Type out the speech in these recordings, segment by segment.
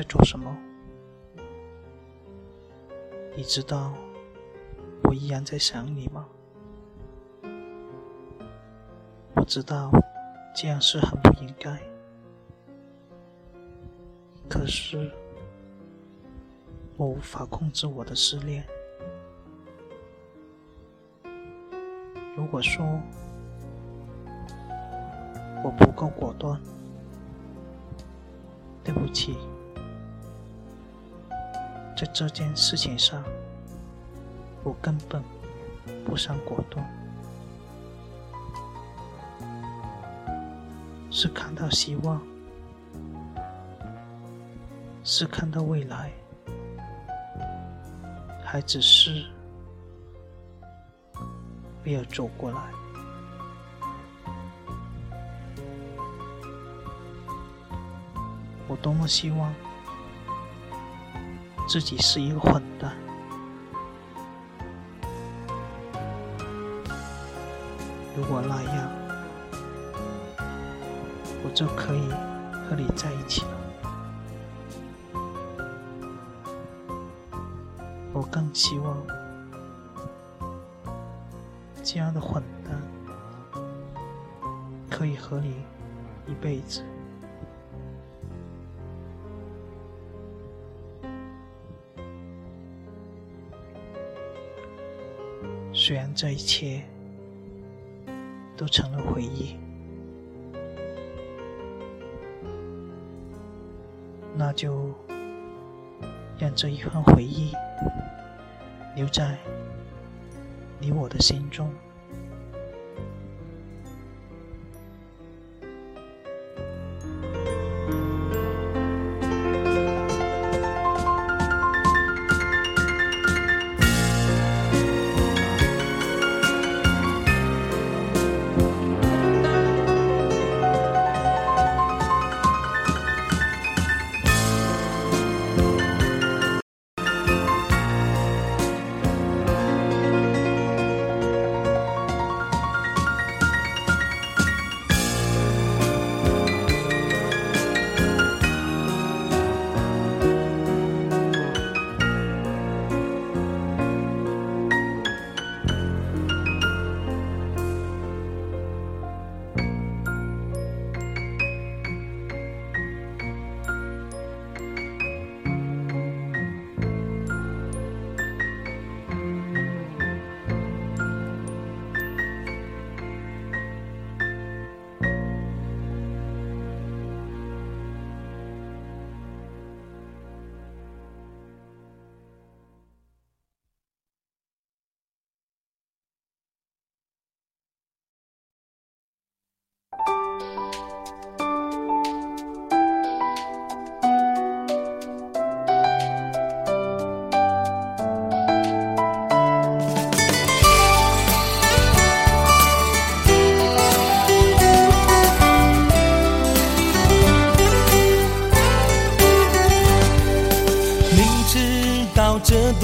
在做什么？你知道我依然在想你吗？我知道这样是很不应该，可是我无法控制我的失恋。如果说我不够果断，对不起，在这件事情上，我根本不想果断，是看到希望，是看到未来，还只是没有走过来。我多么希望自己是一个混蛋，如果那样，我就可以和你在一起了。我更希望这样的混蛋可以和你一辈子。虽然这一切都成了回忆，那就让这一份回忆留在你我的心中。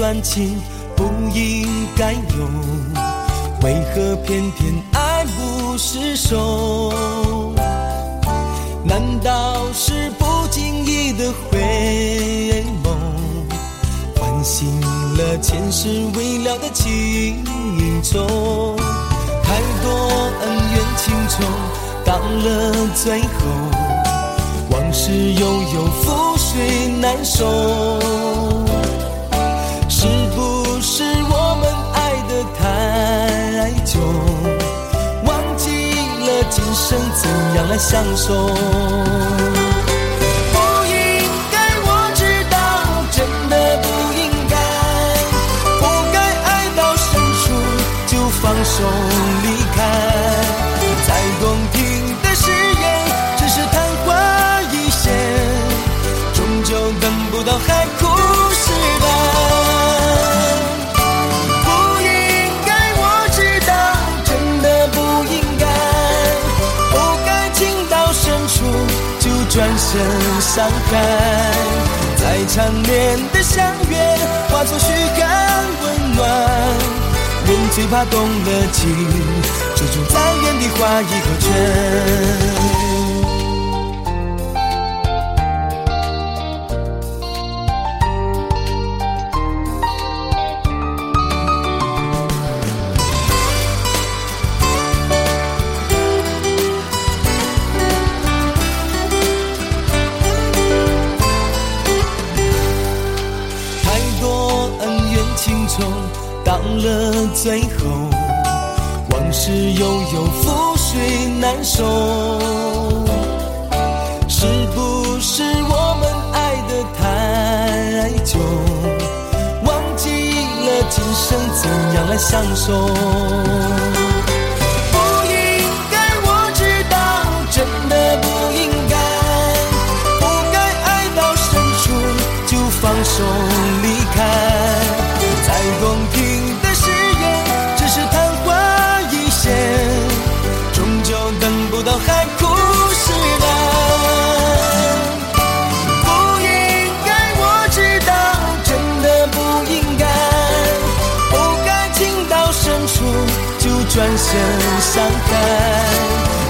感情不应该有，为何偏偏爱不释手？难道是不经意的回眸，唤醒了前世未了的情愁？太多恩怨情仇到了最后，往事悠悠，覆水难收。生怎样来相守？不应该，我知道，真的不应该，不该爱到深处就放手伤害。再缠绵的相约，化作虚寒温暖。人最怕动了情，就种在原地画一个圈。愁，到了最后，往事悠悠，覆水难收。是不是我们爱得太久，忘记了今生怎样来相守？不应该，我知道，真的不应该，不该爱到深处就放手转身伤害。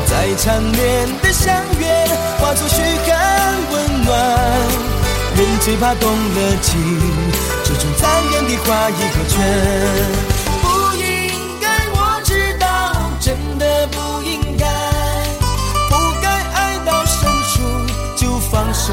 再缠绵的相约，化作嘘寒问暖。人最怕动了情，这种残忍的话已何全？不应该，我知道，真的不应该，不该爱到深处就放手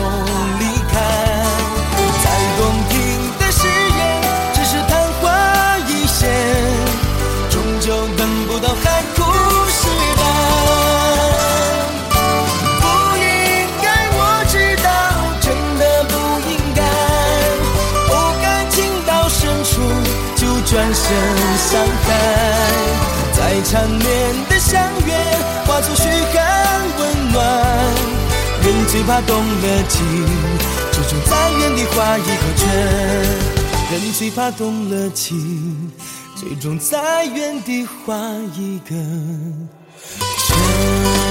就转身伤害。再缠绵的相约，化作嘘寒问暖。人最怕动了情，这种再远的话已何全？人最怕动了情，最终在原地画一个圈。